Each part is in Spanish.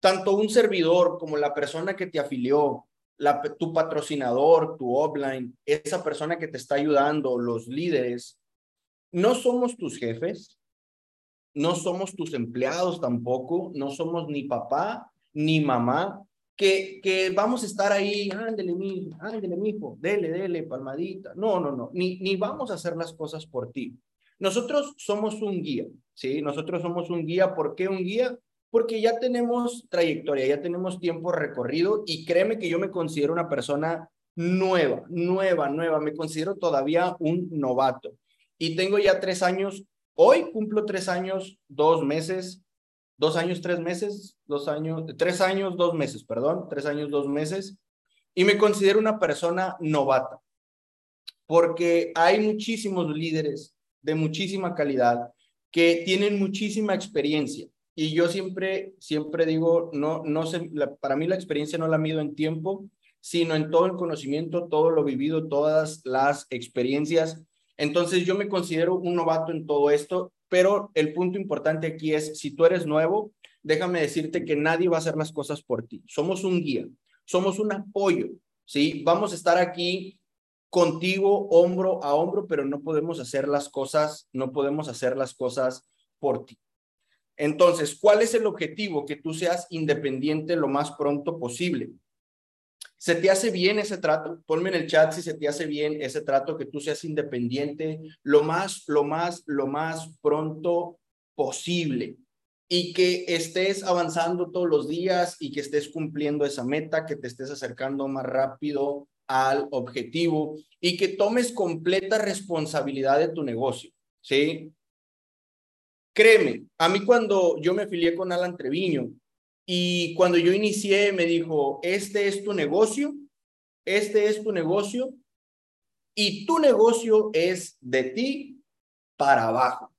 tanto un servidor como la persona que te afilió, tu patrocinador, tu offline, esa persona que te está ayudando, los líderes, no somos tus jefes, no somos tus empleados tampoco, no somos ni papá ni mamá, que, que vamos a estar ahí, ándele, mi, ándele, mijo, dele, dele, palmadita. No, no, no, ni, ni vamos a hacer las cosas por ti. Nosotros somos un guía, ¿sí? Nosotros somos un guía. ¿Por qué un guía? Porque ya tenemos trayectoria, ya tenemos tiempo recorrido y créeme que yo me considero una persona nueva, nueva, nueva. Me considero todavía un novato y tengo ya tres años. Hoy cumplo tres años, dos meses dos años, tres meses, dos años, tres años, dos meses, perdón, tres años, dos meses, y me considero una persona novata, porque hay muchísimos líderes de muchísima calidad que tienen muchísima experiencia. Y yo siempre, siempre digo, no, no sé, para mí la experiencia no la mido en tiempo, sino en todo el conocimiento, todo lo vivido, todas las experiencias. Entonces yo me considero un novato en todo esto pero el punto importante aquí es, si tú eres nuevo, déjame decirte que nadie va a hacer las cosas por ti. Somos un guía, somos un apoyo, ¿sí? Vamos a estar aquí contigo hombro a hombro, pero no podemos hacer las cosas, no podemos hacer las cosas por ti. Entonces, ¿cuál es el objetivo? Que tú seas independiente lo más pronto posible. ¿Se te hace bien ese trato? Ponme en el chat si se te hace bien ese trato, que tú seas independiente lo más, lo más, lo más pronto posible y que estés avanzando todos los días y que estés cumpliendo esa meta, que te estés acercando más rápido al objetivo y que tomes completa responsabilidad de tu negocio, ¿sí? Créeme, a mí cuando yo me afilié con Alan Treviño, y cuando yo inicié, me dijo, este es tu negocio, este es tu negocio, y tu negocio es de ti para abajo.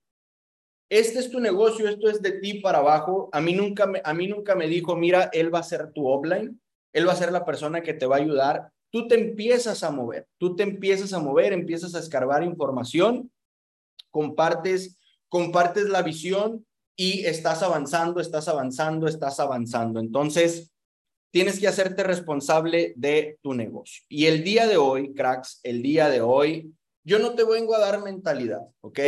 Este es tu negocio, esto es de ti para abajo. A mí nunca me, a mí nunca me dijo, mira, él va a ser tu offline, él va a ser la persona que te va a ayudar. Tú te empiezas a mover, tú te empiezas a mover, empiezas a escarbar información, compartes, compartes la visión y estás avanzando, estás avanzando, estás avanzando. Entonces, tienes que hacerte responsable de tu negocio. Y el día de hoy, cracks, el día de hoy, yo no te vengo a dar mentalidad, ¿ok?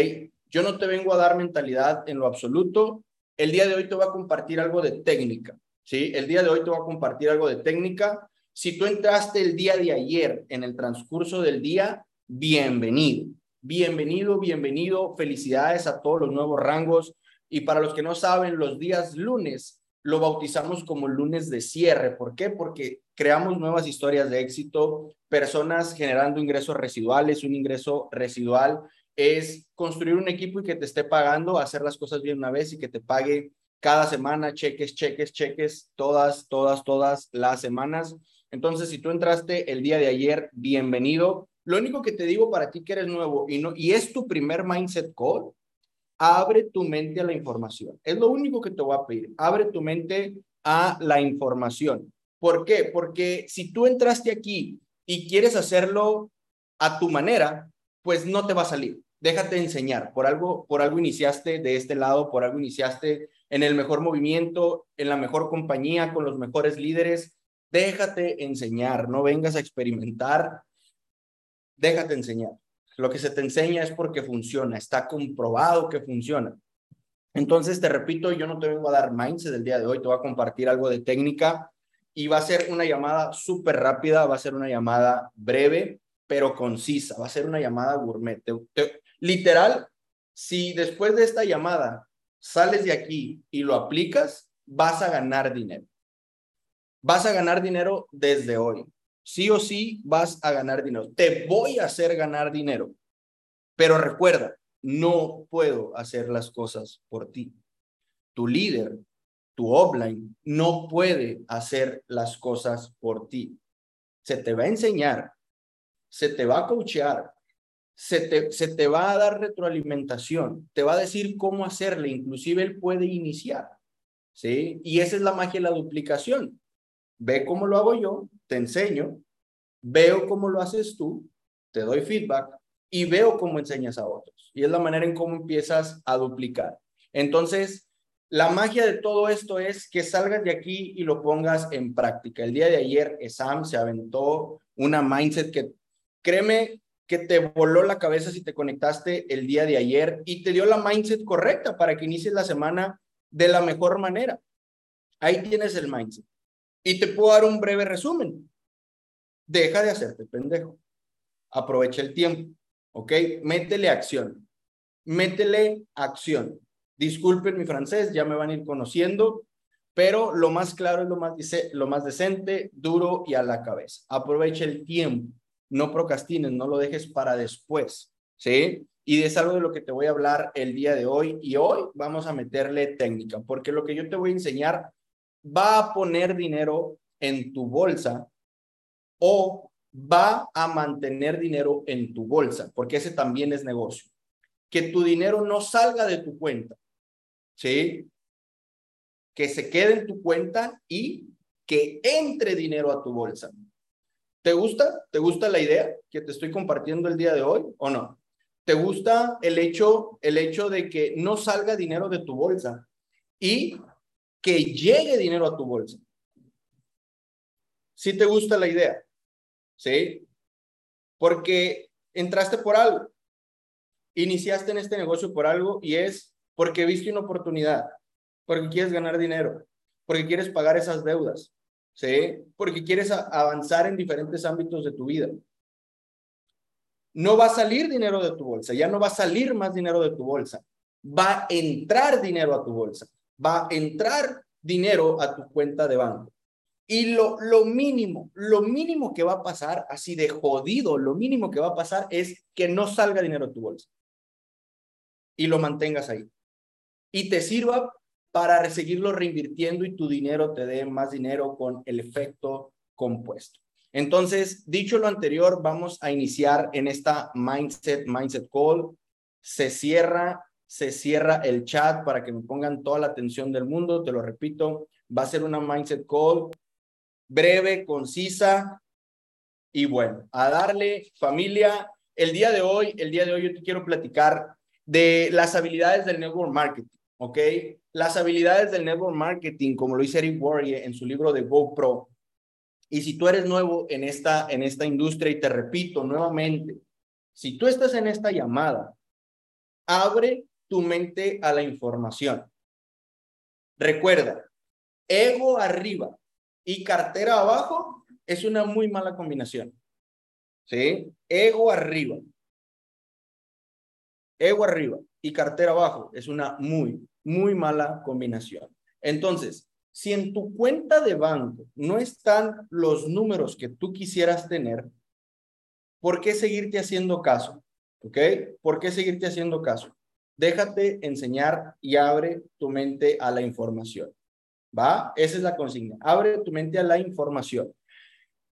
Yo no te vengo a dar mentalidad en lo absoluto. El día de hoy te voy a compartir algo de técnica, ¿sí? El día de hoy te voy a compartir algo de técnica. Si tú entraste el día de ayer en el transcurso del día, bienvenido. Bienvenido, bienvenido. Felicidades a todos los nuevos rangos y para los que no saben, los días lunes lo bautizamos como lunes de cierre. ¿Por qué? Porque creamos nuevas historias de éxito, personas generando ingresos residuales. Un ingreso residual es construir un equipo y que te esté pagando, hacer las cosas bien una vez y que te pague cada semana, cheques, cheques, cheques, todas, todas, todas las semanas. Entonces, si tú entraste el día de ayer, bienvenido. Lo único que te digo para ti que eres nuevo y, no, y es tu primer mindset call, abre tu mente a la información. Es lo único que te voy a pedir. Abre tu mente a la información. ¿Por qué? Porque si tú entraste aquí y quieres hacerlo a tu manera, pues no te va a salir. Déjate enseñar. Por algo, por algo iniciaste de este lado, por algo iniciaste en el mejor movimiento, en la mejor compañía, con los mejores líderes. Déjate enseñar, no vengas a experimentar. Déjate enseñar. Lo que se te enseña es porque funciona, está comprobado que funciona. Entonces, te repito, yo no te vengo a dar mindset del día de hoy, te voy a compartir algo de técnica y va a ser una llamada súper rápida, va a ser una llamada breve, pero concisa, va a ser una llamada gourmet. literal, si después de esta llamada sales de aquí y lo aplicas, vas a ganar dinero. Vas a ganar dinero desde hoy sí o sí vas a ganar dinero. Te voy a hacer ganar dinero. Pero recuerda, no puedo hacer las cosas por ti. Tu líder, tu offline, no puede hacer las cosas por ti. Se te va a enseñar, se te va a coachear, se te, se te va a dar retroalimentación, te va a decir cómo hacerle, inclusive él puede iniciar. ¿Sí? Y esa es la magia de la duplicación ve cómo lo hago yo, te enseño, veo cómo lo haces tú, te doy feedback y veo cómo enseñas a otros. Y es la manera en cómo empiezas a duplicar. Entonces, La magia de todo esto es que salgas de aquí y lo pongas en práctica. El día de ayer, Sam se aventó una mindset que, créeme, que te voló la cabeza si te conectaste el día de ayer y te dio la mindset correcta para que inicies la semana de la mejor manera. Ahí tienes el mindset. Y te puedo dar un breve resumen. Deja de hacerte pendejo. Aprovecha el tiempo. ¿Ok? Métele acción. Métele acción. Disculpen mi francés, ya me van a ir conociendo, pero lo más claro es lo más, lo más decente, duro y a la cabeza. Aprovecha el tiempo no procrastines, no lo dejes para después, ¿sí? Y es algo de lo que te voy a hablar el día de hoy y hoy vamos a meterle técnica, porque lo que yo te voy a enseñar va a poner dinero en tu bolsa o va a mantener dinero en tu bolsa, porque ese también es negocio. Que tu dinero no salga de tu cuenta, ¿sí? Que se quede en tu cuenta y que entre dinero a tu bolsa. ¿Te gusta? ¿Te gusta la idea que te estoy compartiendo el día de hoy o no? ¿Te gusta el hecho, el hecho de que no salga dinero de tu bolsa y que llegue dinero a tu bolsa? ¿Sí te gusta la idea? ¿Sí? Porque entraste por algo, iniciaste en este negocio por algo y es porque viste una oportunidad, porque quieres ganar dinero, porque quieres pagar esas deudas, ¿sí? Porque quieres avanzar en diferentes ámbitos de tu vida. No va a salir dinero de tu bolsa, ya no va a salir más dinero de tu bolsa. Va a entrar dinero a tu bolsa, va a entrar dinero a tu cuenta de banco. Y lo, lo mínimo, lo mínimo que va a pasar, así de jodido, lo mínimo que va a pasar es que no salga dinero de tu bolsa. Y lo mantengas ahí. Y te sirva para seguirlo reinvirtiendo y tu dinero te dé más dinero con el efecto compuesto. Entonces, dicho lo anterior, vamos a iniciar en esta Mindset, Mindset Call. Se cierra, se cierra el chat para que me pongan toda la atención del mundo. Te lo repito, va a ser una Mindset Call breve, concisa y bueno, a darle familia. El día de hoy, el día de hoy yo te quiero platicar de las habilidades del network marketing, ¿ok? las habilidades del network marketing, como lo dice Eric Warrior en su libro de GoPro. Y si tú eres nuevo en esta, en esta industria, y te repito nuevamente, si tú estás en esta llamada, abre tu mente a la información. Recuerda, ego arriba y cartera abajo es una muy mala combinación. ¿Sí? Ego arriba. Ego arriba y cartera abajo es una muy, muy mala combinación. Entonces, si en tu cuenta de banco no están los números que tú quisieras tener, ¿por qué seguirte haciendo caso? ¿Ok? ¿Por qué seguirte haciendo caso? Déjate enseñar y abre tu mente a la información. ¿Va? Esa es la consigna. Abre tu mente a la información.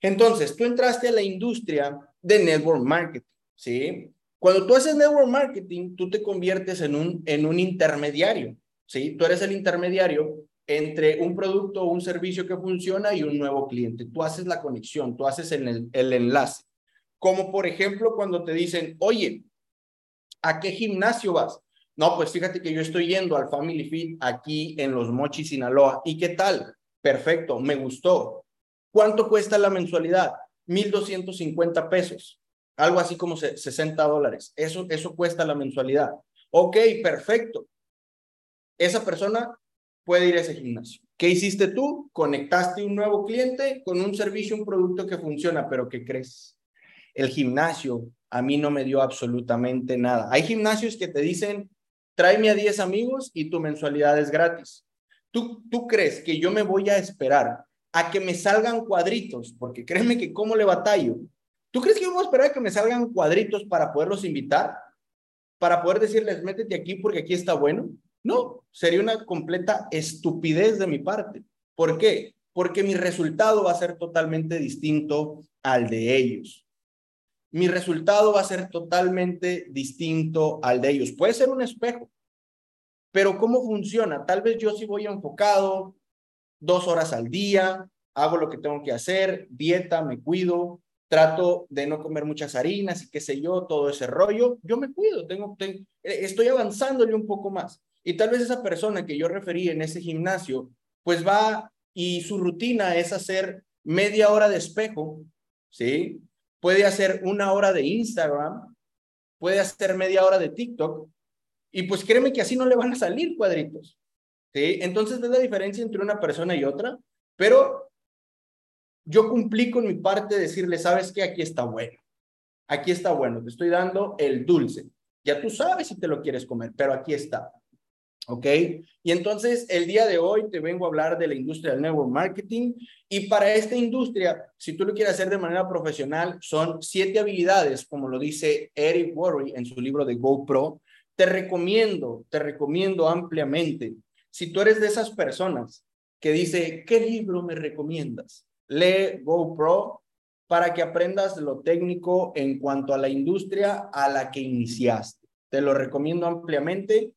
Entonces, tú entraste a la industria de network marketing, ¿sí? Cuando tú haces network marketing, tú te conviertes en un, en un intermediario. ¿sí? Tú eres el intermediario entre un producto o un servicio que funciona y un nuevo cliente. Tú haces la conexión, tú haces el, el enlace. Como por ejemplo cuando te dicen, oye, ¿a qué gimnasio vas? No, pues fíjate que yo estoy yendo al Family Fit aquí en Los Mochis, Sinaloa. ¿Y qué tal? Perfecto, me gustó. ¿Cuánto cuesta la mensualidad? 1,250 pesos. Algo así como 60 dólares. Eso, eso cuesta la mensualidad. Ok, perfecto esa persona puede ir a ese gimnasio. ¿Qué hiciste tú? Conectaste un nuevo cliente con un servicio, un producto que funciona, pero ¿qué crees? El gimnasio a mí no me dio absolutamente nada. Hay gimnasios que te dicen, tráeme a 10 amigos y tu mensualidad es gratis. ¿Tú, ¿Tú crees que yo me voy a esperar a que me salgan cuadritos? Porque créeme que cómo le batallo. ¿Tú crees que yo voy a esperar a que me salgan cuadritos para poderlos invitar? Para poder decirles, métete aquí porque aquí está bueno. No, sería una completa estupidez de mi parte. ¿Por qué? Porque mi resultado va a ser totalmente distinto al de ellos. Mi resultado va a ser totalmente distinto al de ellos. Puede ser un espejo, pero ¿cómo funciona? Tal vez yo sí voy enfocado dos horas al día, hago lo que tengo que hacer, dieta, me cuido, trato de no comer muchas harinas y qué sé yo, todo ese rollo. Yo me cuido, tengo, tengo estoy avanzándole un poco más. Y tal vez esa persona que yo referí en ese gimnasio, pues va y su rutina es hacer media hora de espejo, ¿sí? Puede hacer una hora de Instagram, puede hacer media hora de TikTok, y pues créeme que así no le van a salir cuadritos, ¿sí? Entonces es la diferencia entre una persona y otra, pero yo cumplí con mi parte de decirle, sabes que aquí está bueno, aquí está bueno, te estoy dando el dulce. Ya tú sabes si te lo quieres comer, pero aquí está. ¿Ok? Y entonces el día de hoy te vengo a hablar de la industria del network marketing y para esta industria, si tú lo quieres hacer de manera profesional, son siete habilidades, como lo dice Eric Worre en su libro de GoPro. Te recomiendo, te recomiendo ampliamente, si tú eres de esas personas que dice, ¿qué libro me recomiendas? Lee GoPro para que aprendas lo técnico en cuanto a la industria a la que iniciaste. Te lo recomiendo ampliamente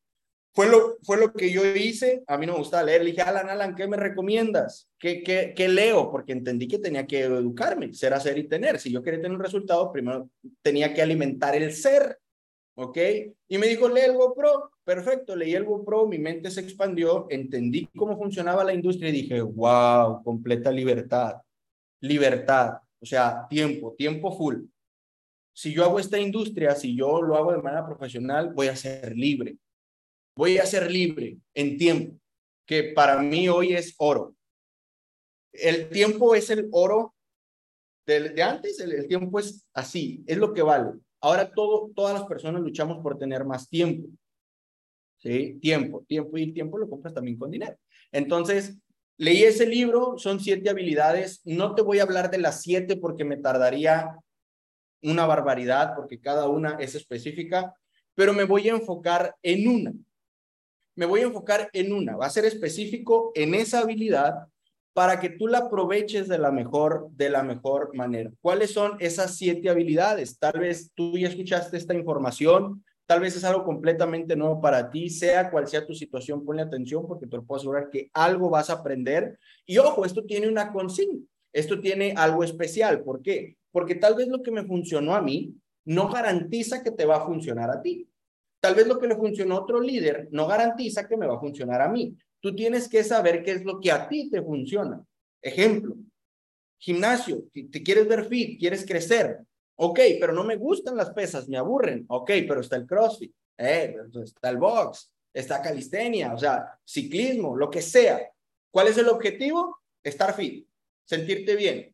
fue lo, fue lo que yo hice. A mí no me gustaba leer. Le dije, Alan, Alan, ¿qué me recomiendas? ¿Qué, qué, qué leo? Porque entendí que tenía que educarme, ser, hacer y tener. Si yo quería tener un resultado, primero tenía que alimentar el ser. ¿Ok? Y me dijo, lee el GoPro. Perfecto, leí el GoPro, mi mente se expandió, entendí cómo funcionaba la industria y dije, wow, completa libertad. Libertad. O sea, tiempo, tiempo full. Si yo hago esta industria, si yo lo hago de manera profesional, voy a ser libre voy a ser libre en tiempo, que para mí hoy es oro. El tiempo es el oro de, antes, el, tiempo es así, es lo que vale. Ahora todo, todas las personas luchamos por tener más tiempo. ¿Sí? Tiempo, tiempo y tiempo lo compras también con dinero. Entonces, leí ese libro, son siete habilidades. No te voy a hablar de las siete porque me tardaría una barbaridad, porque cada una es específica, pero me voy a enfocar en una me voy a enfocar en una, va a ser específico en esa habilidad para que tú la aproveches de la mejor de la mejor manera. ¿Cuáles son esas siete habilidades? Tal vez tú ya escuchaste esta información, tal vez es algo completamente nuevo para ti, sea cual sea tu situación, ponle atención porque te puedo asegurar que algo vas a aprender. Y ojo, esto tiene una consigna, esto tiene algo especial. ¿Por qué? Porque tal vez lo que me funcionó a mí no garantiza que te va a funcionar a ti. Tal vez lo que le funcionó a otro líder no garantiza que me va a funcionar a mí. Tú tienes que saber qué es lo que a ti te funciona. Ejemplo, gimnasio, te quieres ver fit, quieres crecer. Ok, pero no me gustan las pesas, me aburren. Ok, pero está el CrossFit, eh, está el box, está calistenia, o sea, ciclismo, lo que sea. ¿Cuál es el objetivo? Estar fit, sentirte bien.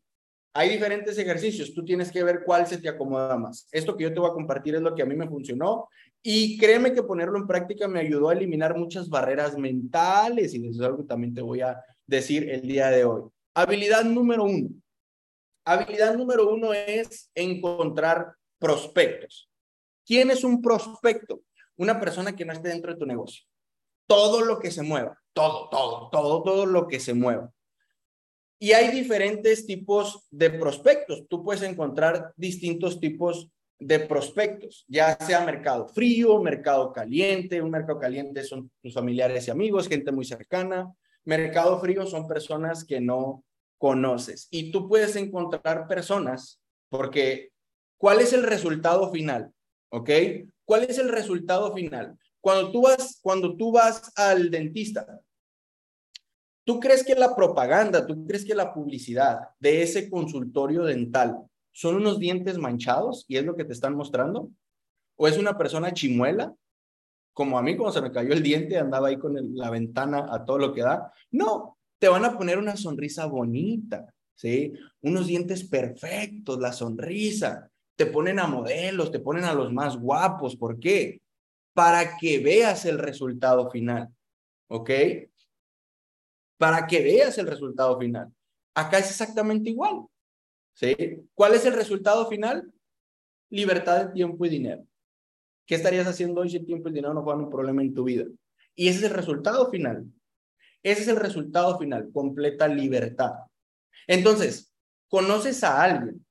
Hay diferentes ejercicios, tú tienes que ver cuál se te acomoda más. Esto que yo te voy a compartir es lo que a mí me funcionó y créeme que ponerlo en práctica me ayudó a eliminar muchas barreras mentales y eso es algo que también te voy a decir el día de hoy. Habilidad número uno. Habilidad número uno es encontrar prospectos. ¿Quién es un prospecto? Una persona que no esté dentro de tu negocio. Todo lo que se mueva, todo, todo, todo, todo lo que se mueva. Y hay diferentes tipos de prospectos. Tú puedes encontrar distintos tipos de prospectos, ya sea mercado frío, mercado caliente. Un mercado caliente son tus familiares y amigos, gente muy cercana. Mercado frío son personas que no conoces. Y tú puedes encontrar personas porque ¿cuál es el resultado final? ¿Ok? ¿Cuál es el resultado final? Cuando tú vas, cuando tú vas al dentista, ¿tú crees que la propaganda, tú crees que la publicidad de ese consultorio dental ¿Son unos dientes manchados y es lo que te están mostrando? ¿O es una persona chimuela? Como a mí, cuando se me cayó el diente, andaba ahí con la ventana a todo lo que da. No, te van a poner una sonrisa bonita, ¿sí? Unos dientes perfectos, la sonrisa. Te ponen a modelos, te ponen a los más guapos. ¿Por qué? Para que veas el resultado final, ¿ok? Para que veas el resultado final. Acá es exactamente igual. ¿Sí? ¿Cuál es el resultado final? Libertad de tiempo y dinero. ¿Qué estarías haciendo hoy si el tiempo y el dinero no fueran un problema en tu vida? Y ese es el resultado final. Ese es el resultado final, completa libertad. Entonces, ¿conoces a alguien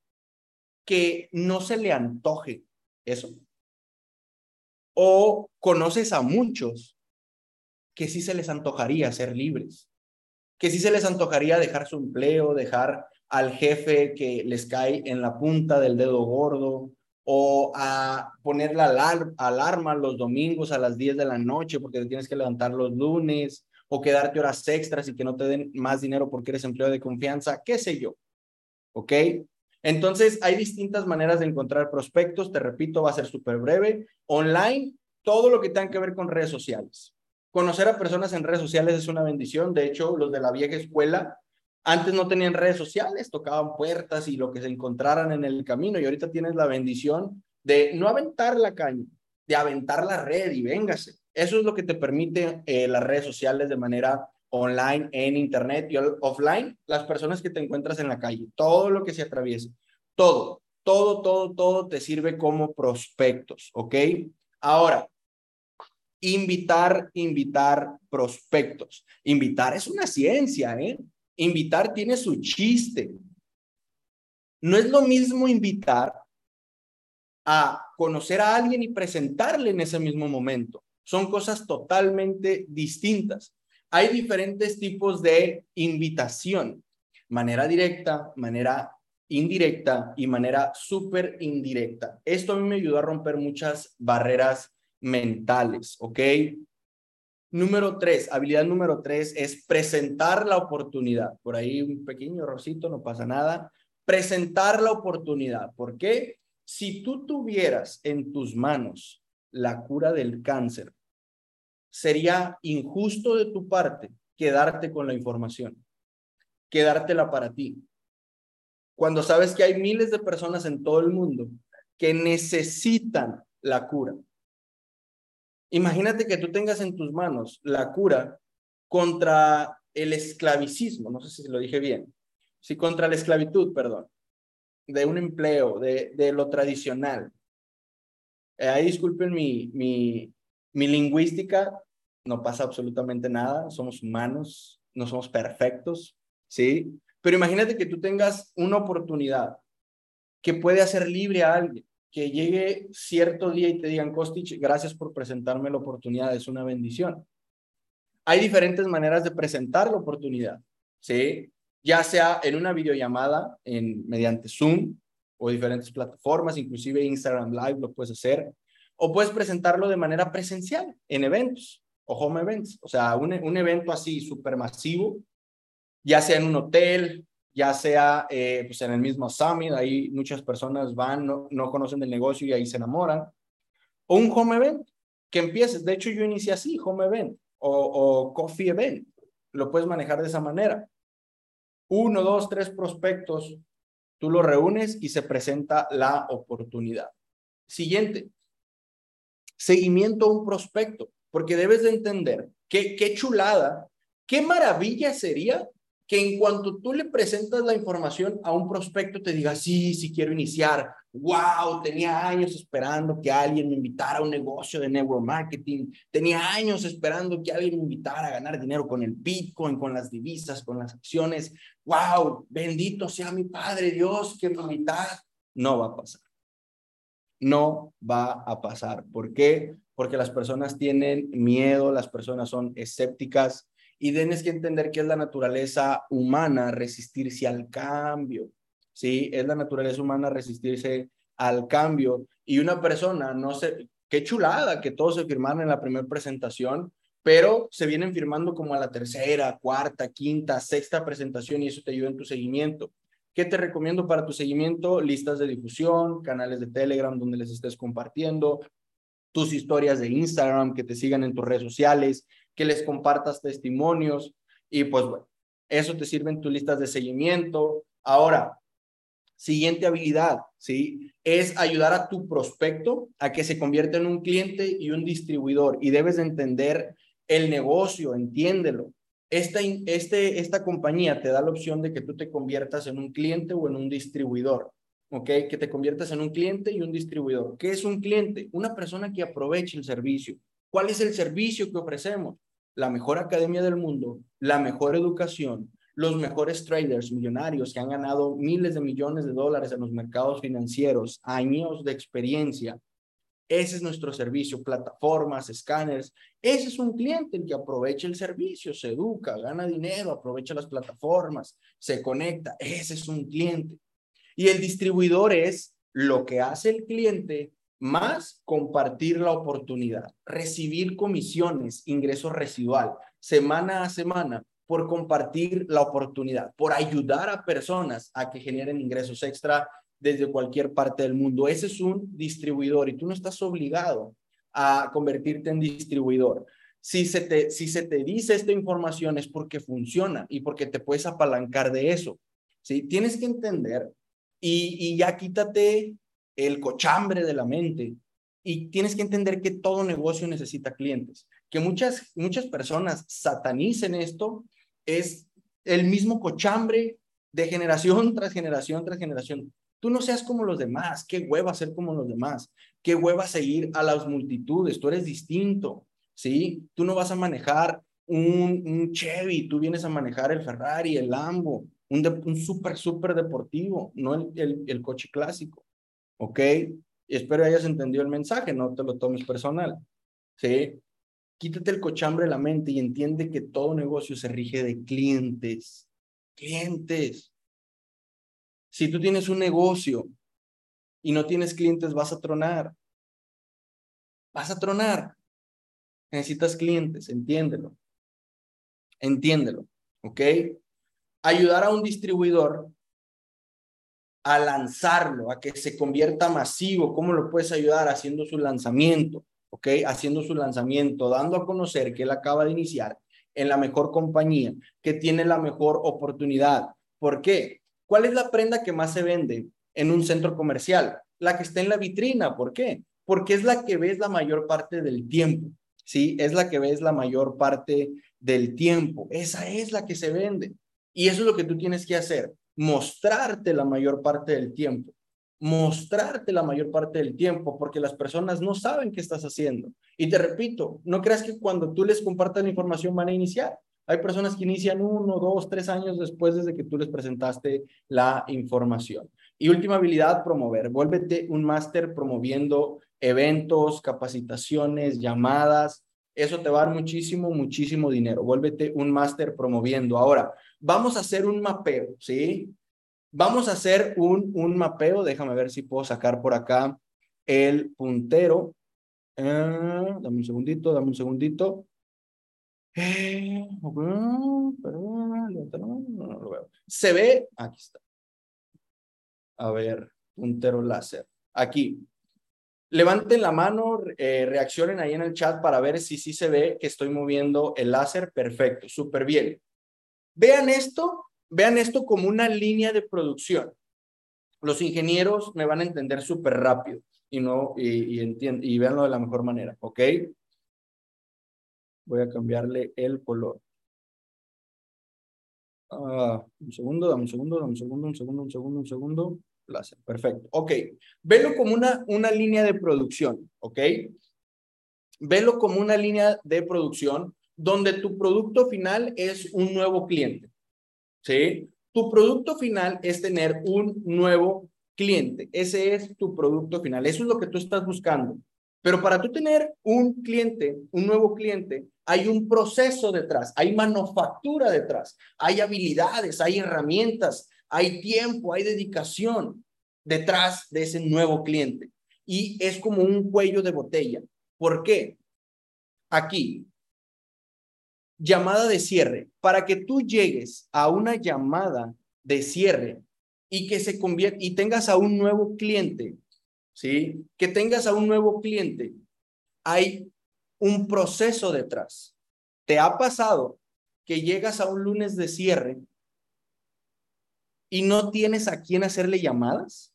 que no se le antoje eso? ¿O conoces a muchos que sí se les antojaría ser libres? Que sí se les antojaría dejar su empleo, dejar al jefe que les cae en la punta del dedo gordo o a poner la alarma los domingos a las 10 de la noche porque te tienes que levantar los lunes o quedarte horas extras y que no te den más dinero porque eres empleo de confianza, qué sé yo. ¿Ok? Entonces, hay distintas maneras de encontrar prospectos. Te repito, va a ser súper breve. Online, todo lo que tenga que ver con redes sociales. Conocer a personas en redes sociales es una bendición. De hecho, los de la vieja escuela antes no tenían redes sociales, tocaban puertas y lo que se encontraran en el camino. Y ahorita tienes la bendición de no aventar la caña, de aventar la red y véngase. Eso es lo que te permite eh, las redes sociales de manera online, en internet y offline, las personas que te encuentras en la calle, todo lo que se atraviese, todo, todo, todo, todo te sirve como prospectos, ¿ok? Ahora, invitar, invitar prospectos. Invitar es una ciencia, ¿eh? Invitar tiene su chiste. No es lo mismo invitar a conocer a alguien y presentarle en ese mismo momento. Son cosas totalmente distintas. Hay diferentes tipos de invitación, manera directa, manera indirecta y manera súper indirecta. Esto a mí me ayudó a romper muchas barreras mentales, ¿ok? Número tres, habilidad número tres es presentar la oportunidad. Por ahí un pequeño errorcito, no pasa nada. Presentar la oportunidad. ¿Por qué? Si tú tuvieras en tus manos la cura del cáncer, sería injusto de tu parte quedarte con la información, quedártela para ti. Cuando sabes que hay miles de personas en todo el mundo que necesitan la cura. Imagínate que tú tengas en tus manos la cura contra el esclavicismo, no sé si lo dije bien, sí, contra la esclavitud, perdón, de un empleo, de, de lo tradicional. Eh, ahí disculpen mi, mi, mi lingüística, no pasa absolutamente nada, somos humanos, no somos perfectos, ¿sí? Pero imagínate que tú tengas una oportunidad que puede hacer libre a alguien que llegue cierto día y te digan, Kostich, gracias por presentarme la oportunidad, es una bendición. Hay diferentes maneras de presentar la oportunidad, ¿sí? Ya sea en una videollamada, en, mediante Zoom o diferentes plataformas, inclusive Instagram Live lo puedes hacer, o puedes presentarlo de manera presencial en eventos o home events, o sea, un, un evento así súper masivo, ya sea en un hotel, ya sea eh, pues en el mismo Summit, ahí muchas personas van, no, no conocen el negocio y ahí se enamoran. O un home event, que empieces, de hecho yo inicié así, home event o, coffee event, lo puedes manejar de esa manera. Uno, dos, tres prospectos, tú los reúnes y se presenta la oportunidad. Siguiente, seguimiento a un prospecto, porque debes de entender que qué chulada, qué maravilla sería que en cuanto tú le presentas la información a un prospecto te diga, sí, sí quiero iniciar, wow, tenía años esperando que alguien me invitara a un negocio de network marketing, tenía años esperando que alguien me invitara a ganar dinero con el Bitcoin, con las divisas, con las acciones, wow, bendito sea mi Padre Dios que me invitara. No va a pasar. No va a pasar. ¿Por qué? Porque las personas tienen miedo, las personas son escépticas, y tienes que entender que es la naturaleza humana resistirse al cambio, ¿sí? Es la naturaleza humana resistirse al cambio y una persona, no sé, qué chulada que todos se firmaron en la primera presentación, pero se vienen firmando como a la tercera, cuarta, quinta, sexta presentación y eso te ayuda en tu seguimiento. ¿Qué te recomiendo para tu seguimiento? Listas de difusión, canales de Telegram donde les estés compartiendo, tus historias de Instagram, que te sigan en tus redes sociales, que les compartas testimonios y pues bueno, eso te sirve en tus listas de seguimiento. Ahora, siguiente habilidad, ¿sí? Es ayudar a tu prospecto a que se convierta en un cliente y un distribuidor y debes de entender el negocio, entiéndelo. Esta, este, esta compañía te da la opción de que tú te conviertas en un cliente o en un distribuidor, ¿ok? Que te conviertas en un cliente y un distribuidor. ¿Qué es un cliente? Una persona que aproveche el servicio. ¿Cuál es el servicio que ofrecemos? La mejor academia del mundo, la mejor educación, los mejores traders millonarios que han ganado miles de millones de dólares en los mercados financieros, años de experiencia. Ese es nuestro servicio, plataformas, escáneres. Ese es un cliente el que aprovecha el servicio, se educa, gana dinero, aprovecha las plataformas, se conecta. Ese es un cliente. Y el distribuidor es lo que hace el cliente más compartir la oportunidad, recibir comisiones, ingresos residual, semana a semana, por compartir la oportunidad, por ayudar a personas a que generen ingresos extra desde cualquier parte del mundo. Ese es un distribuidor y tú no estás obligado a convertirte en distribuidor. Si se te, si se te dice esta información es porque funciona y porque te puedes apalancar de eso. ¿sí? Tienes que entender y, y ya quítate el cochambre de la mente y tienes que entender que todo negocio necesita clientes. Que muchas, muchas personas satanicen esto es el mismo cochambre de generación tras generación tras generación. Tú no seas como los demás, qué hueva ser como los demás, qué hueva seguir a las multitudes, tú eres distinto, ¿sí? Tú no vas a manejar un, Chevy, tú vienes a manejar el Ferrari, el Lambo, un, un súper, súper deportivo, no el, el coche clásico. ¿Ok? espero hayas entendido el mensaje, no te lo tomes personal, ¿sí? Quítate el cochambre de la mente y entiende que todo negocio se rige de clientes, clientes. Si tú tienes un negocio y no tienes clientes, vas a tronar. Vas a tronar. Necesitas clientes, entiéndelo. Entiéndelo, ¿ok? Ayudar a un distribuidor a lanzarlo, a que se convierta masivo, ¿cómo lo puedes ayudar? Haciendo su lanzamiento, ¿ok? Haciendo su lanzamiento, dando a conocer que él acaba de iniciar en la mejor compañía, que tiene la mejor oportunidad. ¿Por qué? ¿Cuál es la prenda que más se vende en un centro comercial? La que está en la vitrina. ¿Por qué? Porque es la que ves la mayor parte del tiempo. ¿Sí? Es la que ves la mayor parte del tiempo. Esa es la que se vende. Y eso es lo que tú tienes que hacer mostrarte la mayor parte del tiempo. Mostrarte la mayor parte del tiempo porque las personas no saben qué estás haciendo. Y te repito, no creas que cuando tú les compartas la información van a iniciar. Hay personas que inician uno, dos, tres años después desde que tú les presentaste la información. Y última habilidad, promover. Vuélvete un máster promoviendo eventos, capacitaciones, llamadas. Eso te va a dar muchísimo, muchísimo dinero. Vuélvete un máster promoviendo. Ahora, vamos a hacer un mapeo, ¿sí? Vamos a hacer un, un mapeo. Déjame ver si puedo sacar por acá el puntero. Eh, dame un segundito, dame un segundito. Eh, Se ve, aquí está. A ver, puntero láser. Aquí. Levanten la mano, eh, reaccionen ahí en el chat para ver si sí se ve que estoy moviendo el láser. Perfecto, súper bien. Vean esto, vean esto como una línea de producción. Los ingenieros me van a entender súper rápido y no y, y, y de la mejor manera, ¿ok? Voy a cambiarle el color. Ah, un segundo, dame un segundo, dame un segundo, un segundo, un segundo, un segundo. Perfecto. Ok, velo como una, una línea de producción, ¿ok? Velo como una línea de producción donde tu producto final es un nuevo cliente. ¿Sí? Tu producto final es tener un nuevo cliente. Ese es tu producto final. Eso es lo que tú estás buscando. Pero para tú tener un cliente, un nuevo cliente, hay un proceso detrás, hay manufactura detrás, hay habilidades, hay herramientas, hay tiempo, hay dedicación detrás de ese nuevo cliente. Y es como un cuello de botella. ¿Por qué? Aquí, llamada de cierre. Para que tú llegues a una llamada de cierre y que se convierta y tengas a un nuevo cliente, ¿sí? Que tengas a un nuevo cliente, hay un proceso detrás. ¿Te ha pasado que llegas a un lunes de cierre y no tienes a quién hacerle llamadas?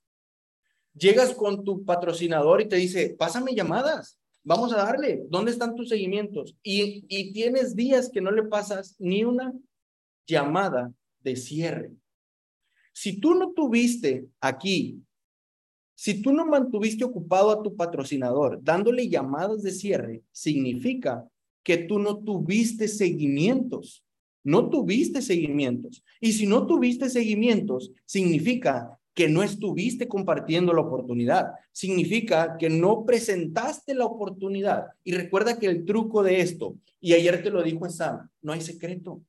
Llegas con tu patrocinador y te dice, pásame llamadas. Vamos a darle, ¿dónde están tus seguimientos? Y, y tienes días que no le pasas ni una llamada de cierre. Si tú no tuviste aquí, si tú no mantuviste ocupado a tu patrocinador dándole llamadas de cierre, significa que tú no tuviste seguimientos. No tuviste seguimientos. Y si no tuviste seguimientos, significa que no estuviste compartiendo la oportunidad. Significa que no presentaste la oportunidad. Y recuerda que el truco de esto, y ayer te lo dijo Sam, no hay secreto.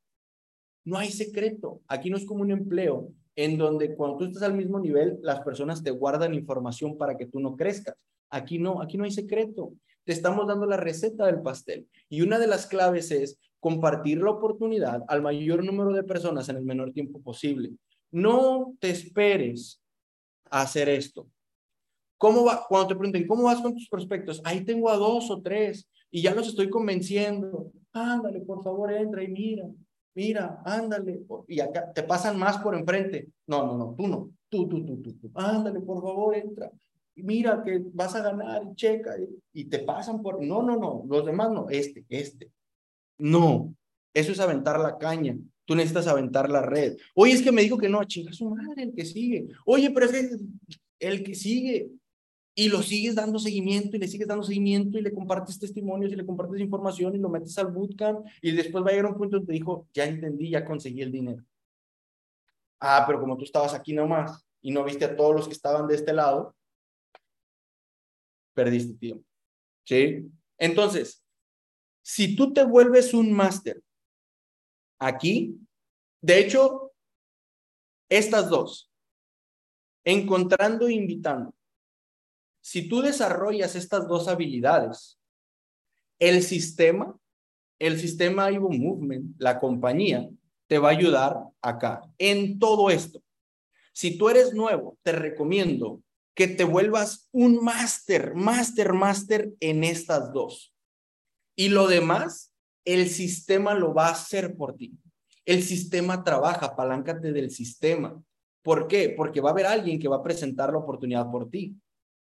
No hay secreto. Aquí no es como un empleo en donde cuando tú estás al mismo nivel, las personas te guardan información para que tú no crezcas. Aquí no, aquí no hay secreto. Te estamos dando la receta del pastel. Y una de las claves es compartir la oportunidad al mayor número de personas en el menor tiempo posible. No te esperes a hacer esto. ¿Cómo va? Cuando te pregunten, ¿cómo vas con tus prospectos? Ahí tengo a dos o tres y ya los estoy convenciendo. Ándale, por favor, entra y mira, mira, ándale. Y acá te pasan más por enfrente. No, no, no, tú no. Tú, tú, tú, tú. tú. Ándale, por favor, entra. Mira que vas a ganar y checa. Y te pasan por. No, no, no. Los demás no. Este, este. No. Eso es aventar la caña. Tú necesitas aventar la red. Oye, es que me dijo que no, chinga su madre, el que sigue. Oye, pero es el que sigue y lo sigues dando seguimiento y le sigues dando seguimiento y le compartes testimonios y le compartes información y lo metes al bootcamp y después va a llegar un punto donde te dijo, ya entendí, ya conseguí el dinero. Ah, pero como tú estabas aquí nomás y no viste a todos los que estaban de este lado, perdiste tiempo. ¿Sí? Entonces, si tú te vuelves un máster aquí, de hecho, estas dos, encontrando e invitando, si tú desarrollas estas dos habilidades, el sistema, el sistema Ivo Movement, la compañía, te va a ayudar acá en todo esto. Si tú eres nuevo, te recomiendo que te vuelvas un máster, máster, máster en estas dos. Y lo demás, el sistema lo va a hacer por ti. El sistema trabaja, paláncate del sistema. ¿Por qué? Porque va a haber alguien que va a presentar la oportunidad por ti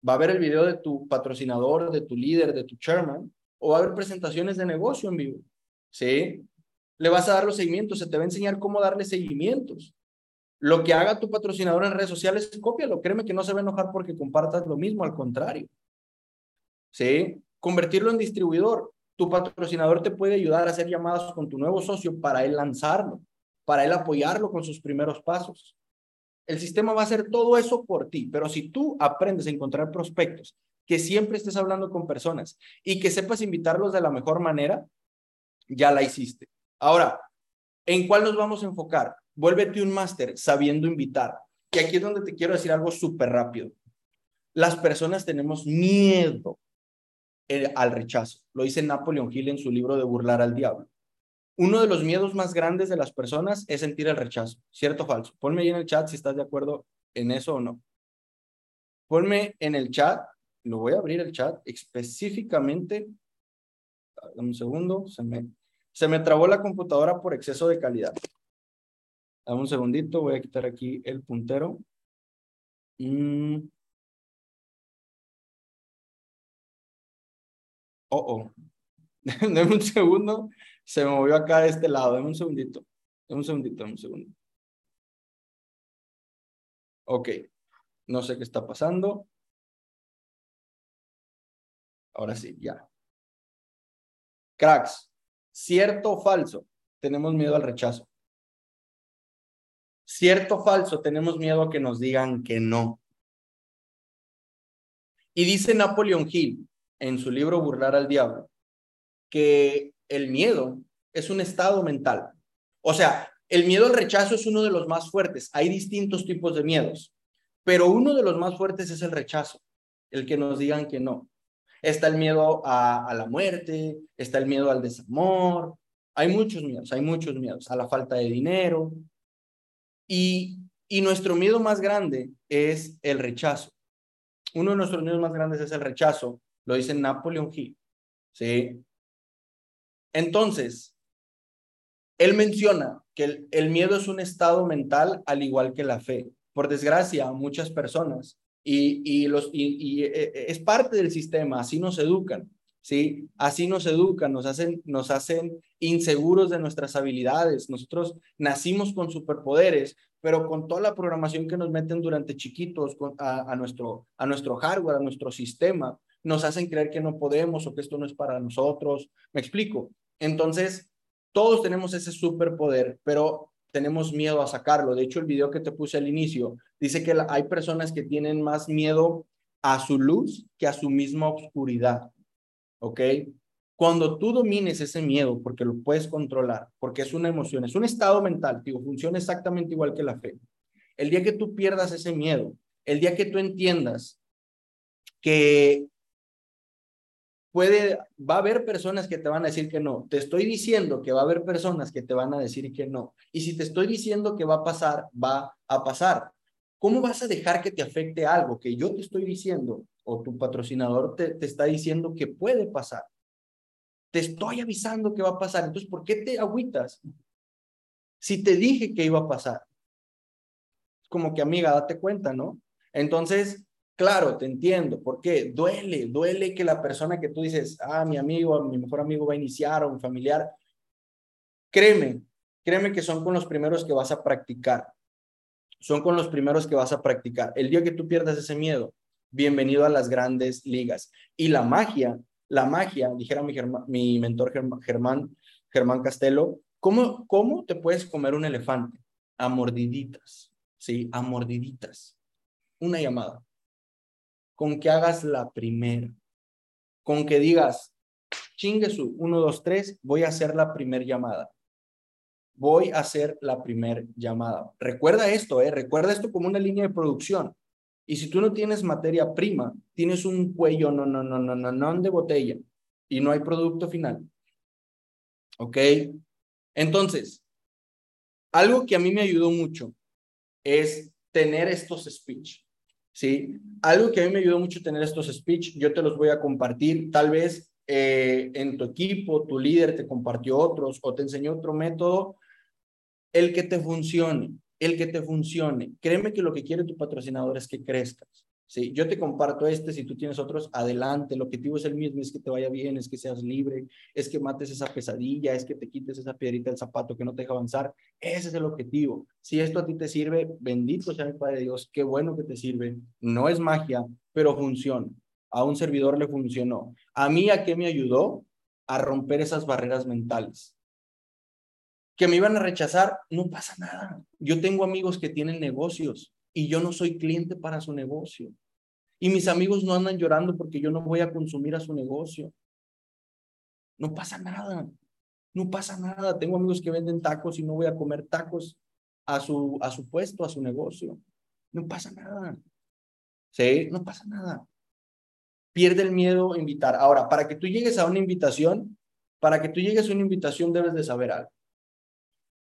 va a ver el video de tu patrocinador, de tu líder, de tu chairman, o va a haber presentaciones de negocio en vivo. ¿Sí? Le vas a dar los seguimientos, se te va a enseñar cómo darle seguimientos. Lo que haga tu patrocinador en redes sociales, cópialo. Créeme que no se va a enojar porque compartas lo mismo, al contrario. ¿Sí? Convertirlo en distribuidor. Tu patrocinador te puede ayudar a hacer llamadas con tu nuevo socio para él lanzarlo, para él apoyarlo con sus primeros pasos. El sistema va a hacer todo eso por ti, pero si tú aprendes a encontrar prospectos, que siempre estés hablando con personas y que sepas invitarlos de la mejor manera, ya la hiciste. Ahora, ¿en cuál nos vamos a enfocar? Vuélvete un máster sabiendo invitar. Y aquí es donde te quiero decir algo súper rápido. Las personas tenemos miedo al rechazo. Lo dice Napoleon Hill en su libro de Burlar al Diablo. Uno de los miedos más grandes de las personas es sentir el rechazo. ¿Cierto o falso? Ponme ahí en el chat si estás de acuerdo en eso o no. Ponme en el chat, lo voy a abrir el chat específicamente. Un segundo, se me, se me trabó la computadora por exceso de calidad. Dame un segundito, voy a quitar aquí el puntero. Mm. Oh, oh. Dame un segundo. Se movió acá de este lado. Dame un segundito. Dame un segundito, dame un segundo. Ok. No sé qué está pasando. Ahora sí, ya. Cracks. ¿Cierto o falso? Tenemos miedo al rechazo. ¿Cierto o falso? Tenemos miedo a que nos digan que no. Y dice Napoleon Hill en su libro Burlar al Diablo que el miedo es un estado mental. O sea, el miedo al rechazo es uno de los más fuertes. Hay distintos tipos de miedos, pero uno de los más fuertes es el rechazo, el que nos digan que no. Está el miedo a, la muerte, está el miedo al desamor, hay muchos miedos, hay muchos miedos, a la falta de dinero. Y, y nuestro miedo más grande es el rechazo. Uno de nuestros miedos más grandes es el rechazo, lo dice Napoleon Hill. ¿sí? Entonces, él menciona que el, miedo es un estado mental al igual que la fe. Por desgracia, muchas personas, y, los, y, e, e, es parte del sistema, así nos educan, ¿sí? Así nos educan, nos hacen, nos hacen inseguros de nuestras habilidades. Nosotros nacimos con superpoderes, pero con toda la programación que nos meten durante chiquitos a, nuestro, a nuestro hardware, a nuestro sistema, nos hacen creer que no podemos o que esto no es para nosotros. Me explico. Entonces, todos tenemos ese superpoder, pero tenemos miedo a sacarlo. De hecho, el video que te puse al inicio dice que hay personas que tienen más miedo a su luz que a su misma oscuridad. ¿Ok? Cuando tú domines ese miedo, porque lo puedes controlar, porque es una emoción, es un estado mental, digo, funciona exactamente igual que la fe. El día que tú pierdas ese miedo, el día que tú entiendas que puede, va a haber personas que te van a decir que no. Te estoy diciendo que va a haber personas que te van a decir que no. Y si te estoy diciendo que va a pasar, va a pasar. ¿Cómo vas a dejar que te afecte algo que yo te estoy diciendo o tu patrocinador te, te está diciendo que puede pasar? Te estoy avisando que va a pasar. Entonces, ¿por qué te agüitas? Si te dije que iba a pasar. Como que, amiga, date cuenta, ¿no? Entonces, claro, te entiendo. ¿Por qué? Duele, duele que la persona que tú dices, ah, mi amigo, mi mejor amigo va a iniciar o un familiar. Créeme, créeme que son con los primeros que vas a practicar son con los primeros que vas a practicar. El día que tú pierdas ese miedo, bienvenido a las grandes ligas. Y la magia, la magia, dijera mi, mi mentor Germán, Germán Castelo, ¿cómo, ¿cómo te puedes comer un elefante? A mordiditas, ¿sí? A mordiditas. Una llamada. Con que hagas la primera. Con que digas, chingue su, uno, dos, tres, voy a hacer la primera llamada voy a hacer la primera llamada. Recuerda esto, ¿eh? recuerda esto como una línea de producción. Y si tú no tienes materia prima, tienes un cuello no, no, no, no, no, no de botella y no hay producto final. ¿Ok? Entonces, algo que a mí me ayudó mucho es tener estos speech. ¿Sí? Algo que a mí me ayudó mucho tener estos speech, yo te los voy a compartir. Tal vez eh, en tu equipo, tu líder te compartió otros o te enseñó otro método el que te funcione, el que te funcione. Créeme que lo que quiere tu patrocinador es que crezcas. Sí, yo te comparto este, si tú tienes otros, adelante. El objetivo es el mismo, es que te vaya bien, es que seas libre, es que mates esa pesadilla, es que te quites esa piedrita del zapato que no te deja avanzar. Ese es el objetivo. Si esto a ti te sirve, bendito sea el Padre de Dios, qué bueno que te sirve. No es magia, pero funciona. A un servidor le funcionó. A mí, ¿a qué me ayudó? A romper esas barreras mentales que me iban a rechazar, no pasa nada. Yo tengo amigos que tienen negocios y yo no soy cliente para su negocio. Y mis amigos no andan llorando porque yo no voy a consumir a su negocio. No pasa nada. No pasa nada. Tengo amigos que venden tacos y no voy a comer tacos a su, a su puesto, a su negocio. No pasa nada. ¿Sí? No pasa nada. Pierde el miedo a invitar. Ahora, para que tú llegues a una invitación, para que tú llegues a una invitación debes de saber algo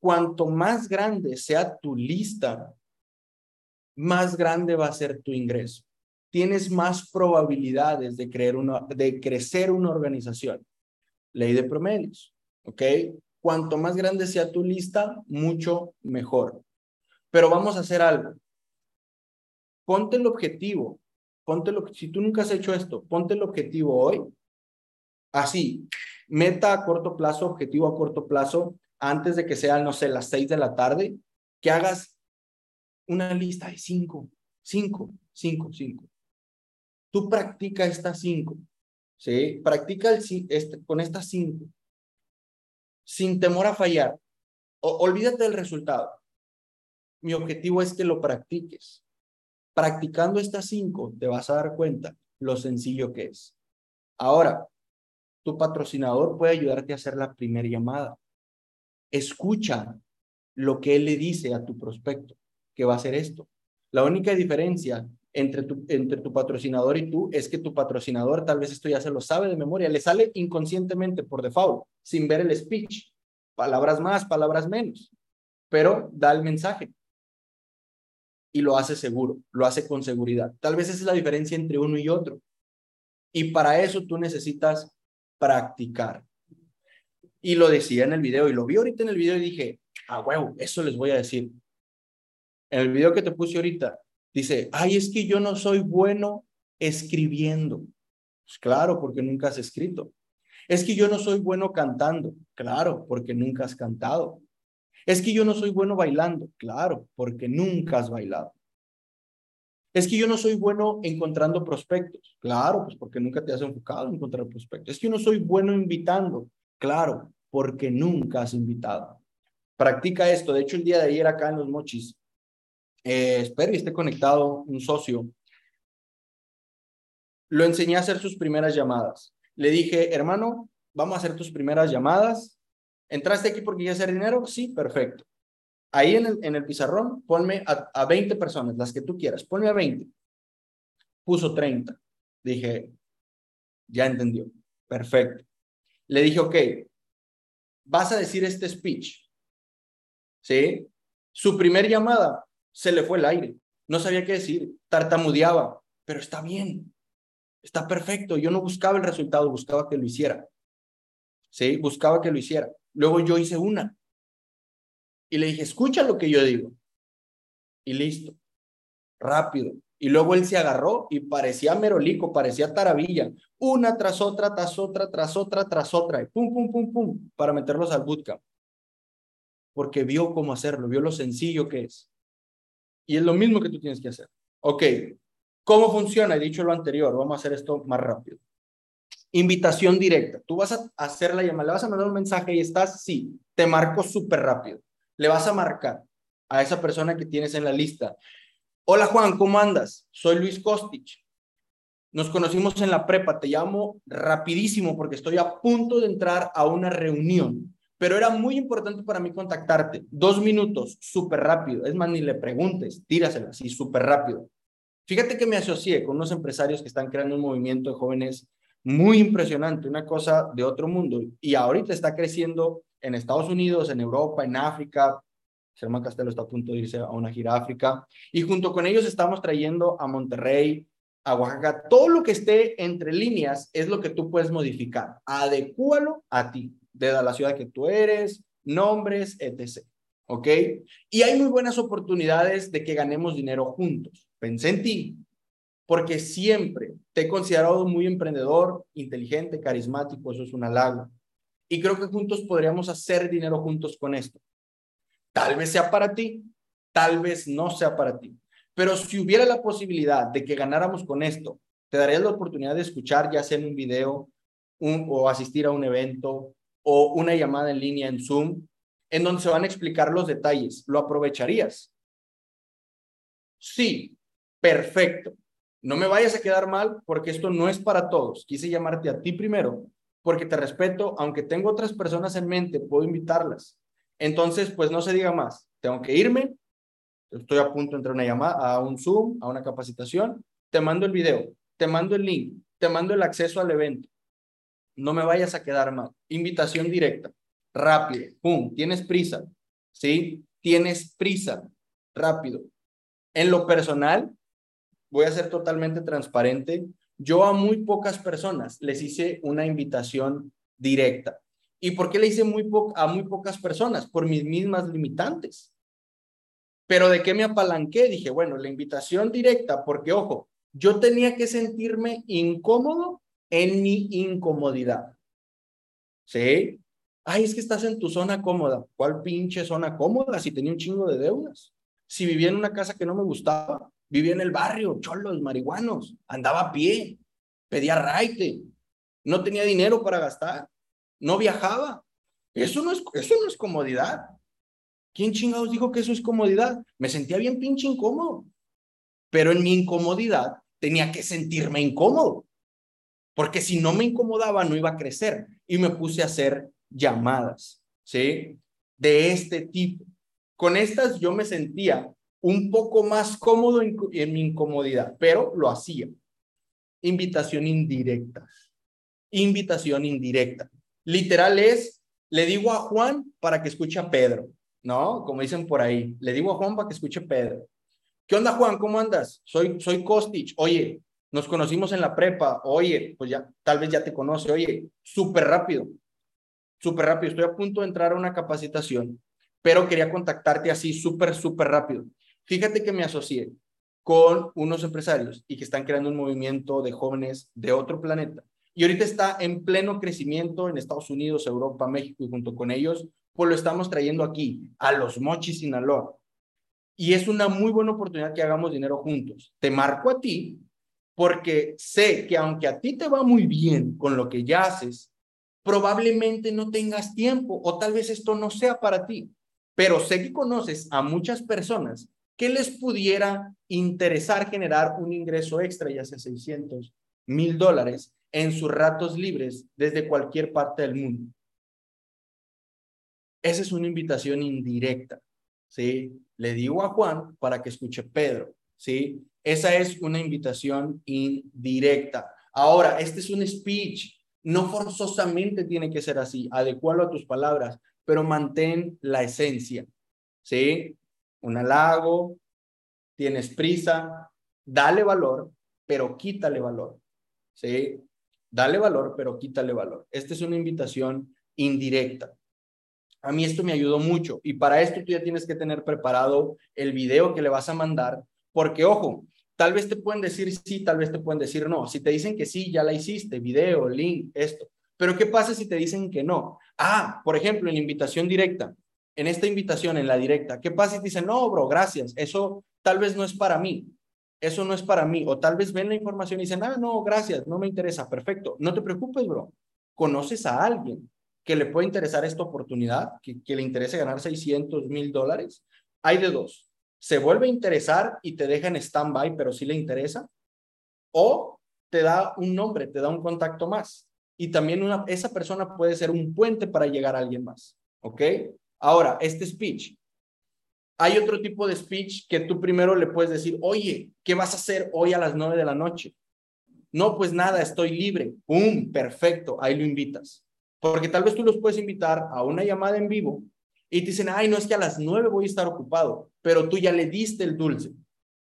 cuanto más grande sea tu lista, más grande va a ser tu ingreso. Tienes más probabilidades de, creer una, de crecer una organización. Ley de promedios, ¿ok? Cuanto más grande sea tu lista, mucho mejor. Pero vamos a hacer algo. Ponte el objetivo. Ponte lo, si tú nunca has hecho esto, ponte el objetivo hoy. Así, meta a corto plazo, objetivo a corto plazo, antes de que sean, no sé, las seis de la tarde, que hagas una lista de cinco, cinco, cinco, cinco. Tú practica estas cinco, ¿sí? Practica este, con estas cinco, sin temor a fallar. olvídate del resultado. Mi objetivo es que lo practiques. Practicando estas cinco, te vas a dar cuenta lo sencillo que es. Ahora, tu patrocinador puede ayudarte a hacer la primera llamada escucha lo que él le dice a tu prospecto, que va a hacer esto. La única diferencia entre tu, entre tu patrocinador y tú es que tu patrocinador tal vez esto ya se lo sabe de memoria, le sale inconscientemente por default, sin ver el speech. Palabras más, palabras menos, pero da el mensaje y lo hace seguro, lo hace con seguridad. Tal vez esa es la diferencia entre uno y otro. Y para eso tú necesitas practicar. Y lo decía en el video y lo vi ahorita en el video y dije, ah, huevo, eso les voy a decir. En el video que te puse ahorita, dice, ay, es que yo no soy bueno escribiendo. Pues claro, porque nunca has escrito. Es que yo no soy bueno cantando. Claro, porque nunca has cantado. Es que yo no soy bueno bailando. Claro, porque nunca has bailado. Es que yo no soy bueno encontrando prospectos. Claro, pues porque nunca te has enfocado en encontrar prospectos. Es que yo no soy bueno invitando. Claro, porque nunca has invitado. Practica esto. De hecho, el día de ayer acá en Los Mochis, eh, espero y esté conectado un socio, lo enseñé a hacer sus primeras llamadas. Le dije, hermano, vamos a hacer tus primeras llamadas. ¿Entraste aquí porque quieres hacer dinero? Sí, perfecto. ahí en el, en el pizarrón, ponme a, a 20 personas, las que tú quieras, ponme a 20. Puso 30. Dije, ya entendió. Perfecto. Le dije, ok, vas a decir este speech. ¿Sí? Su primer llamada se le fue el aire. No sabía qué decir, tartamudeaba, pero está bien. Está perfecto. Yo no buscaba el resultado, buscaba que lo hiciera. ¿Sí? Buscaba que lo hiciera. Luego yo hice una. Y le dije, escucha lo que yo digo. Y listo. Rápido. Y luego él se agarró y parecía merolico, parecía taravilla. Una tras otra, tras otra, tras otra, tras otra. Y pum, pum, pum, pum, para meterlos al bootcamp. Porque vio cómo hacerlo, vio lo sencillo que es. Y es lo mismo que tú tienes que hacer. Ok, ¿cómo funciona? He dicho lo anterior, vamos a hacer esto más rápido. Invitación directa. Tú vas a hacer la llamada, le vas a mandar un mensaje y estás, sí, te marco súper rápido. Le vas a marcar a esa persona que tienes en la lista. Hola Juan, ¿cómo andas? Soy Luis Kostich. Nos conocimos en la prepa, te llamo rapidísimo porque estoy a punto de entrar a una reunión, pero era muy importante para mí contactarte. Dos minutos, súper rápido. Es más, ni le preguntes, tírasela así, súper rápido. Fíjate que me asocié con unos empresarios que están creando un movimiento de jóvenes muy impresionante, una cosa de otro mundo. Y ahorita está creciendo en Estados Unidos, en Europa, en África. Germán Castelo está a punto de irse a una gira a África. Y junto con ellos estamos trayendo a Monterrey, a Oaxaca. Todo lo que esté entre líneas es lo que tú puedes modificar. Adecúalo a ti, de la ciudad que tú eres, nombres, etc. ¿Ok? Y hay muy buenas oportunidades de que ganemos dinero juntos. Pensé en ti, porque siempre te he considerado muy emprendedor, inteligente, carismático, eso es un halago. Y creo que juntos podríamos hacer dinero juntos con esto. Tal vez sea para ti, tal vez no sea para ti. Pero si hubiera la posibilidad de que ganáramos con esto, te darías la oportunidad de escuchar ya sea en un video un, o asistir a un evento o una llamada en línea en Zoom, en donde se van a explicar los detalles. ¿Lo aprovecharías? Sí, perfecto. No me vayas a quedar mal porque esto no es para todos. Quise llamarte a ti primero porque te respeto, aunque tengo otras personas en mente, puedo invitarlas. Entonces, pues no se diga más. Tengo que irme. Estoy a punto de entrar una llamada, a un Zoom, a una capacitación. Te mando el video, te mando el link, te mando el acceso al evento. No me vayas a quedar mal. Invitación directa, rápido, pum, tienes prisa, ¿sí? Tienes prisa, rápido. En lo personal, voy a ser totalmente transparente. Yo a muy pocas personas les hice una invitación directa. ¿Y por qué le hice muy a muy pocas personas? Por mis mismas limitantes. Pero ¿de qué me apalanqué? Dije, bueno, la invitación directa, porque ojo, yo tenía que sentirme incómodo en mi incomodidad. ¿Sí? Ay, es que estás en tu zona cómoda. ¿Cuál pinche zona cómoda si tenía un chingo de deudas? Si vivía en una casa que no me gustaba, vivía en el barrio, cholos, marihuanos, andaba a pie, pedía raite, no tenía dinero para gastar, no viajaba. Eso no es, eso no es comodidad. ¿Quién chingados dijo que eso es comodidad? Me sentía bien pinche incómodo. Pero en mi incomodidad tenía que sentirme incómodo. Porque si no me incomodaba, no iba a crecer. Y me puse a hacer llamadas, ¿sí? De este tipo. Con estas yo me sentía un poco más cómodo en, mi incomodidad, pero lo hacía. Invitación indirecta. Invitación indirecta. Literal es, le digo a Juan para que escuche a Pedro, ¿no? Como dicen por ahí, le digo a Juan para que escuche a Pedro. ¿Qué onda, Juan? ¿Cómo andas? Soy, soy Kostich. Oye, nos conocimos en la prepa. Oye, pues ya, tal vez ya te conoce. Oye, súper rápido, súper rápido. Estoy a punto de entrar a una capacitación, pero quería contactarte así súper, súper rápido. Fíjate que me asocié con unos empresarios y que están creando un movimiento de jóvenes de otro planeta. Y ahorita está en pleno crecimiento en Estados Unidos, Europa, México y junto con ellos, pues lo estamos trayendo aquí, a los Mochis, Sinaloa. Y es una muy buena oportunidad que hagamos dinero juntos. Te marco a ti porque sé que aunque a ti te va muy bien con lo que ya haces, probablemente no tengas tiempo o tal vez esto no sea para ti. Pero sé que conoces a muchas personas ¿qué les pudiera interesar generar un ingreso extra, ya sea 600 mil dólares, en sus ratos libres desde cualquier parte del mundo? Esa es una invitación indirecta, ¿sí? Le digo a Juan para que escuche Pedro, ¿sí? Esa es una invitación indirecta. Ahora, este es un speech, no forzosamente tiene que ser así, adecuado a tus palabras, pero mantén la esencia, ¿sí? Un halago, tienes prisa, dale valor, pero quítale valor, ¿sí? Dale valor, pero quítale valor. Esta es una invitación indirecta. A mí esto me ayudó mucho y para esto tú ya tienes que tener preparado el video que le vas a mandar, porque ojo, tal vez te pueden decir sí, tal vez te pueden decir no. Si te dicen que sí, ya la hiciste, video, link, esto. Pero ¿qué pasa si te dicen que no? Ah, por ejemplo, en invitación directa, en esta invitación, en la directa, ¿qué pasa si te dicen, no, bro, gracias, eso tal vez no es para mí? Eso no es para mí. O tal vez ven la información y dicen, ah, no, gracias, no me interesa, perfecto. No te preocupes, bro. Conoces a alguien que le puede interesar esta oportunidad, que, que le interese ganar 600 mil dólares, hay de dos. Se vuelve a interesar y te deja en stand-by, pero sí le interesa. O te da un nombre, te da un contacto más. Y también una, esa persona puede ser un puente para llegar a alguien más. ¿Ok? Ahora, este speech. Hay otro tipo de speech que tú primero le puedes decir, oye, ¿qué vas a hacer hoy a las nueve de la noche? No, pues nada, estoy libre. ¡Pum! Perfecto, ahí lo invitas. Porque tal vez tú los puedes invitar a una llamada en vivo y te dicen, ay, no es que a las nueve voy a estar ocupado, pero tú ya le diste el dulce.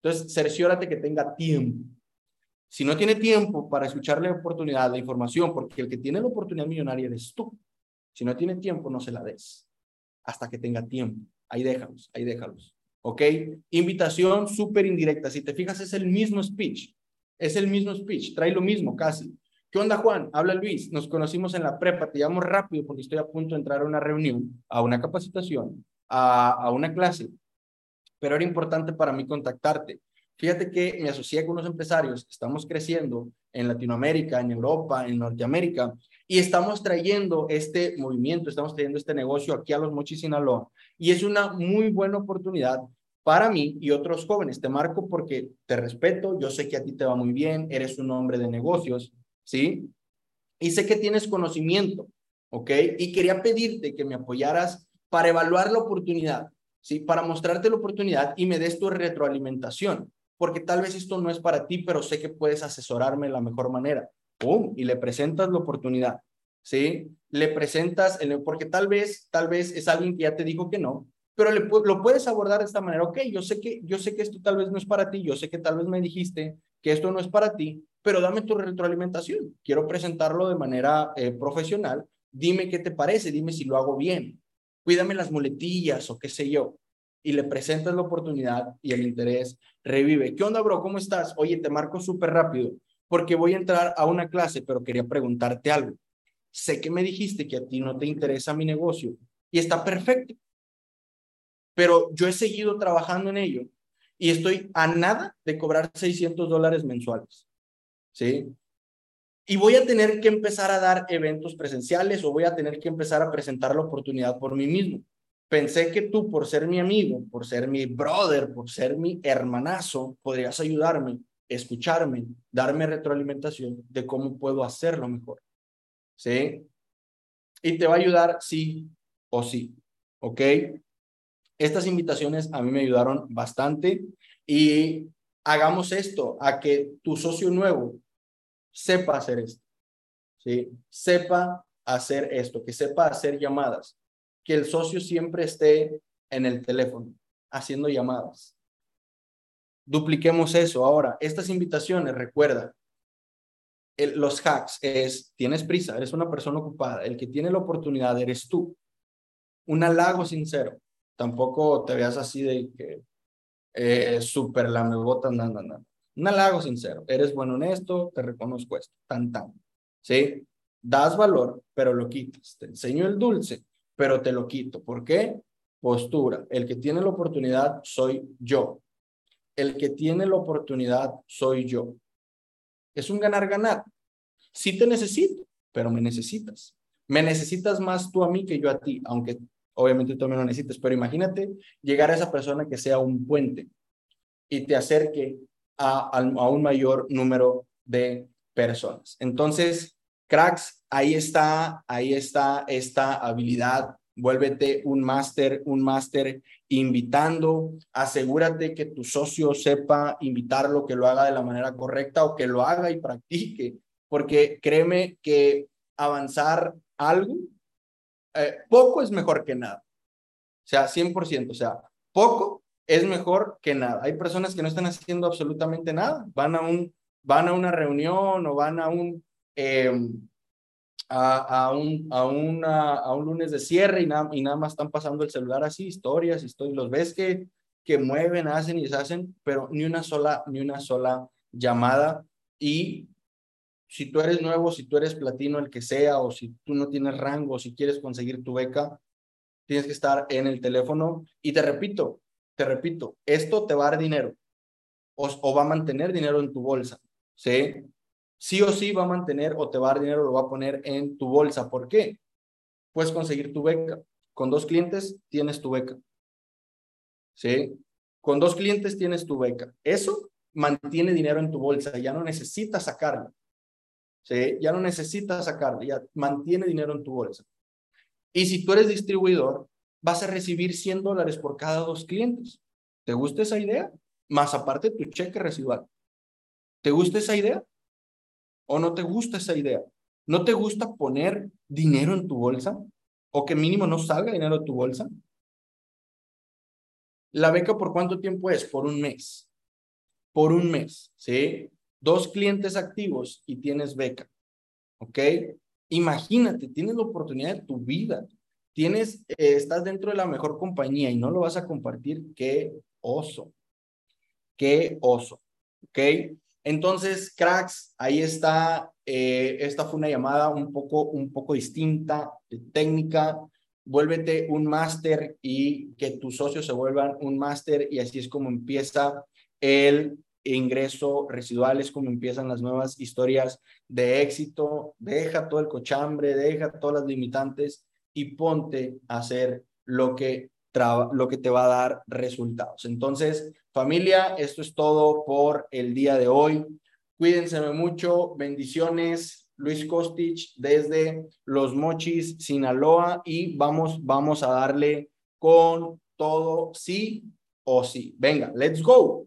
Entonces, cerciórate que tenga tiempo. Si no tiene tiempo para escucharle oportunidad de información, porque el que tiene la oportunidad millonaria eres tú. Si no tiene tiempo, no se la des hasta que tenga tiempo. Ahí déjalos, ahí déjalos. ¿Ok? Invitación súper indirecta. Si te fijas, es el mismo speech. Es el mismo speech. Trae lo mismo casi. ¿Qué onda, Juan? Habla Luis. Nos conocimos en la prepa. Te llamo rápido porque estoy a punto de entrar a una reunión, a una capacitación, a, una clase. Pero era importante para mí contactarte. Fíjate que me asocié con unos empresarios. Estamos creciendo en Latinoamérica, en Europa, en Norteamérica. Y estamos trayendo este movimiento, estamos trayendo este negocio aquí a los Mochis, Sinaloa. Y es una muy buena oportunidad para mí y otros jóvenes. Te marco porque te respeto, yo sé que a ti te va muy bien, eres un hombre de negocios, ¿sí? Y sé que tienes conocimiento, ¿ok? Y quería pedirte que me apoyaras para evaluar la oportunidad, ¿sí? Para mostrarte la oportunidad y me des tu retroalimentación, porque tal vez esto no es para ti, pero sé que puedes asesorarme de la mejor manera. ¡Pum! Y le presentas la oportunidad, ¿sí? Le presentas, porque tal vez, tal vez es alguien que ya te dijo que no, pero lo puedes abordar de esta manera. Ok, yo sé que, yo sé que esto tal vez no es para ti, yo sé que tal vez me dijiste que esto no es para ti, pero dame tu retroalimentación. Quiero presentarlo de manera eh, profesional. Dime qué te parece, dime si lo hago bien. Cuídame las muletillas o qué sé yo. Y le presentas la oportunidad y el interés revive. ¿Qué onda, bro? ¿Cómo estás? Oye, te marco súper rápido porque voy a entrar a una clase, pero quería preguntarte algo. Sé que me dijiste que a ti no te interesa mi negocio y está perfecto, pero yo he seguido trabajando en ello y estoy a nada de cobrar 600 dólares mensuales. ¿Sí? Y voy a tener que empezar a dar eventos presenciales o voy a tener que empezar a presentar la oportunidad por mí mismo. Pensé que tú, por ser mi amigo, por ser mi brother, por ser mi hermanazo, podrías ayudarme, escucharme, darme retroalimentación de cómo puedo hacerlo mejor. ¿Sí? Y te va a ayudar sí o sí. ¿Ok? Estas invitaciones a mí me ayudaron bastante y hagamos esto, a que tu socio nuevo sepa hacer esto, ¿sí? Sepa hacer esto, que sepa hacer llamadas, que el socio siempre esté en el teléfono haciendo llamadas. Dupliquemos eso ahora. Estas invitaciones, recuerda, los hacks es, tienes prisa, eres una persona ocupada, el que tiene la oportunidad eres tú. Un halago sincero. Tampoco te veas así de que eh, súper lamebotas, no, no, no. Un halago sincero. Eres bueno honesto, te reconozco esto. Tan, tan. ¿Sí? Das valor, pero lo quitas. Te enseño el dulce, pero te lo quito. ¿Por qué? Postura. El que tiene la oportunidad soy yo. El que tiene la oportunidad soy yo. Es un ganar-ganar. Sí te necesito, pero me necesitas. Me necesitas más tú a mí que yo a ti, aunque obviamente tú me lo necesitas, pero imagínate llegar a esa persona que sea un puente y te acerque a, un mayor número de personas. Entonces, cracks, ahí está, ahí está esta habilidad. Vuélvete un máster, un máster invitando, asegúrate que tu socio sepa invitarlo, que lo haga de la manera correcta o que lo haga y practique, porque créeme que avanzar algo, eh, poco es mejor que nada. O sea, 100%, o sea, poco es mejor que nada. Hay personas que no están haciendo absolutamente nada, van a un van a una reunión o van a un em, a, a, un, a, un lunes de cierre y, nada y nada más están pasando el celular así, historias, historias, los ves que, que mueven, hacen y deshacen, pero ni una sola, ni una sola llamada. Y si tú eres nuevo, si tú eres platino, el que sea, o si tú no tienes rango, si quieres conseguir tu beca, tienes que estar en el teléfono. Y te repito, te repito, esto te va a dar dinero o, va a mantener dinero en tu bolsa. ¿Sí? sí o sí va a mantener o te va a dar dinero, lo va a poner en tu bolsa. ¿Por qué? Puedes conseguir tu beca. Con dos clientes tienes tu beca. ¿Sí? Con dos clientes tienes tu beca. Eso mantiene dinero en tu bolsa, ya no necesitas sacarlo. ¿Sí? Ya no necesitas sacarlo, ya mantiene dinero en tu bolsa. Y si tú eres distribuidor, vas a recibir 100 dólares por cada dos clientes. ¿Te gusta esa idea? Más aparte tu cheque residual. ¿Te gusta esa idea? o no te gusta esa idea? ¿No te gusta poner dinero en tu bolsa? ¿O que mínimo no salga dinero de tu bolsa? ¿La beca por cuánto tiempo es? Por un mes. Por un mes, ¿sí? Dos clientes activos y tienes beca, ¿ok? Imagínate, tienes la oportunidad de tu vida. Tienes, eh, estás dentro de la mejor compañía y no lo vas a compartir. ¡Qué oso! ¡Qué oso! ¿Ok? Entonces, cracks, ahí está. Eh, esta fue una llamada un poco, un poco distinta, técnica. Vuélvete un máster y que tus socios se vuelvan un máster y así es como empieza el ingreso residual, es como empiezan las nuevas historias de éxito. Deja todo el cochambre, deja todas las limitantes y ponte a hacer lo que lo que te va a dar resultados. Entonces, familia, esto es todo por el día de hoy. Cuídense mucho, bendiciones. Luis Kostich desde Los Mochis, Sinaloa y vamos, vamos a darle con todo sí o sí. Venga, let's go.